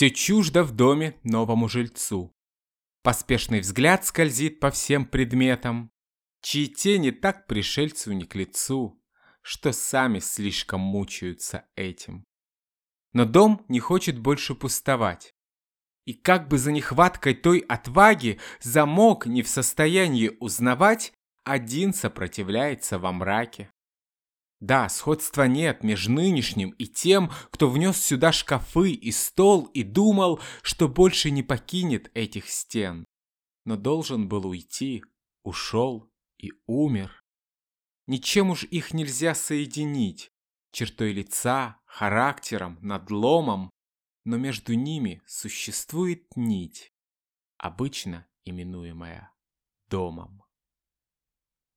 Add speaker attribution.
Speaker 1: Все чуждо в доме новому жильцу. Поспешный взгляд скользит по всем предметам, Чьи тени так пришельцу не к лицу, Что сами слишком мучаются этим. Но дом не хочет больше пустовать. И как бы за нехваткой той отваги Замок не в состоянии узнавать, Один сопротивляется во мраке. Да, сходства нет между нынешним и тем, кто внес сюда шкафы и стол и думал, что больше не покинет этих стен. Но должен был уйти, ушел и умер. Ничем уж их нельзя соединить, чертой лица, характером, надломом, но между ними существует нить, обычно именуемая домом.